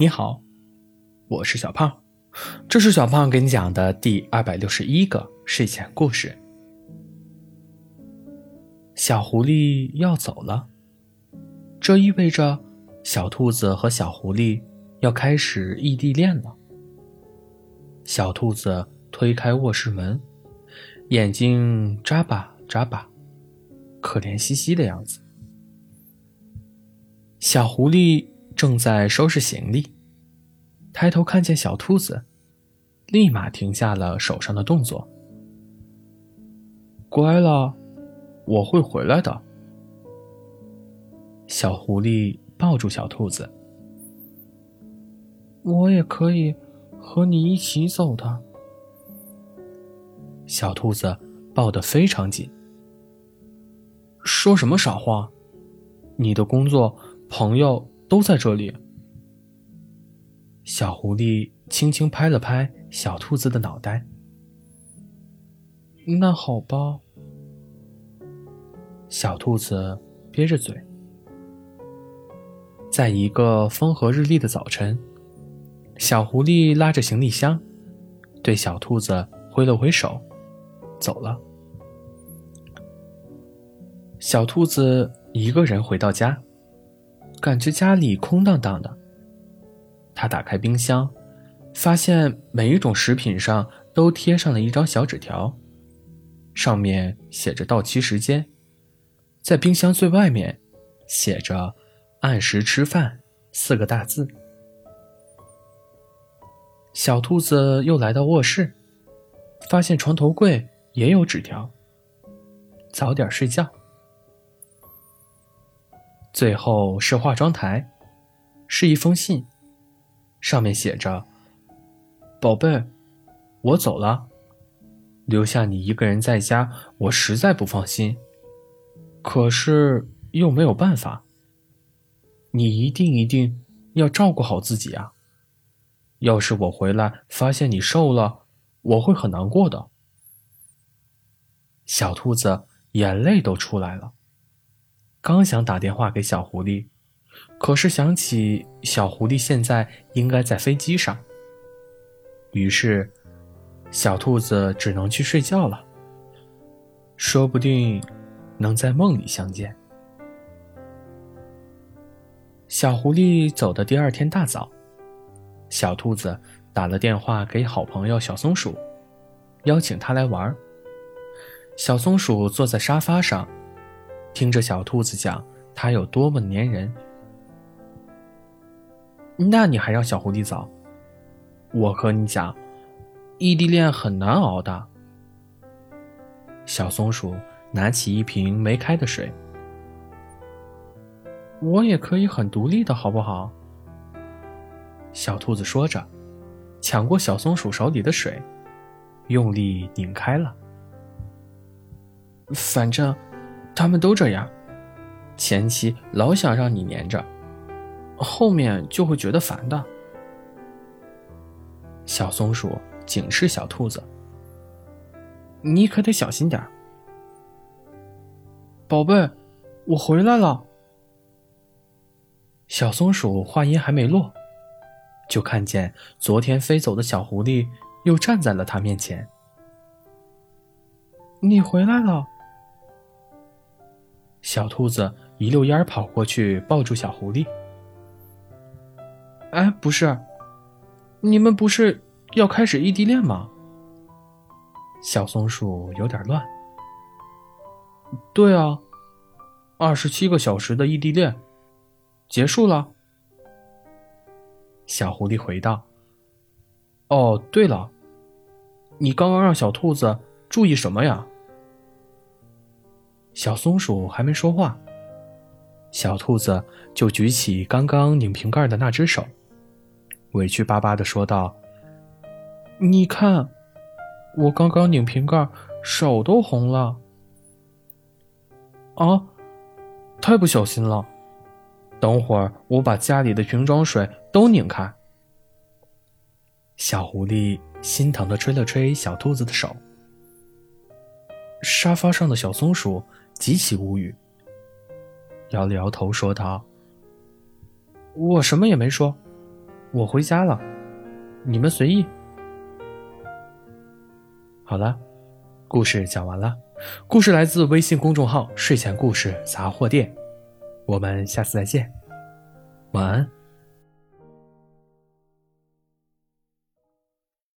你好，我是小胖，这是小胖给你讲的第二百六十一个睡前故事。小狐狸要走了，这意味着小兔子和小狐狸要开始异地恋了。小兔子推开卧室门，眼睛眨巴眨巴，可怜兮兮的样子。小狐狸。正在收拾行李，抬头看见小兔子，立马停下了手上的动作。乖了，我会回来的。小狐狸抱住小兔子，我也可以和你一起走的。小兔子抱得非常紧。说什么傻话？你的工作，朋友。都在这里。小狐狸轻轻拍了拍小兔子的脑袋。那好吧。小兔子憋着嘴。在一个风和日丽的早晨，小狐狸拉着行李箱，对小兔子挥了挥手，走了。小兔子一个人回到家。感觉家里空荡荡的。他打开冰箱，发现每一种食品上都贴上了一张小纸条，上面写着到期时间，在冰箱最外面写着“按时吃饭”四个大字。小兔子又来到卧室，发现床头柜也有纸条：“早点睡觉。”最后是化妆台，是一封信，上面写着：“宝贝，我走了，留下你一个人在家，我实在不放心，可是又没有办法。你一定一定要照顾好自己啊！要是我回来发现你瘦了，我会很难过的。”小兔子眼泪都出来了。刚想打电话给小狐狸，可是想起小狐狸现在应该在飞机上，于是小兔子只能去睡觉了。说不定能在梦里相见。小狐狸走的第二天大早，小兔子打了电话给好朋友小松鼠，邀请他来玩。小松鼠坐在沙发上。听着小兔子讲它有多么粘人，那你还让小狐狸走？我和你讲，异地恋很难熬的。小松鼠拿起一瓶没开的水，我也可以很独立的，好不好？小兔子说着，抢过小松鼠手里的水，用力拧开了。反正。他们都这样，前期老想让你黏着，后面就会觉得烦的。小松鼠警示小兔子：“你可得小心点宝贝，我回来了。小松鼠话音还没落，就看见昨天飞走的小狐狸又站在了他面前。你回来了。小兔子一溜烟跑过去，抱住小狐狸。哎，不是，你们不是要开始异地恋吗？小松鼠有点乱。对啊，二十七个小时的异地恋结束了。小狐狸回道：“哦，对了，你刚刚让小兔子注意什么呀？”小松鼠还没说话，小兔子就举起刚刚拧瓶盖的那只手，委屈巴巴的说道：“你看，我刚刚拧瓶盖，手都红了。”啊，太不小心了！等会儿我把家里的瓶装水都拧开。小狐狸心疼的吹了吹小兔子的手。沙发上的小松鼠。极其无语，摇了摇头，说道：“我什么也没说，我回家了，你们随意。好了，故事讲完了。故事来自微信公众号“睡前故事杂货店”，我们下次再见，晚安。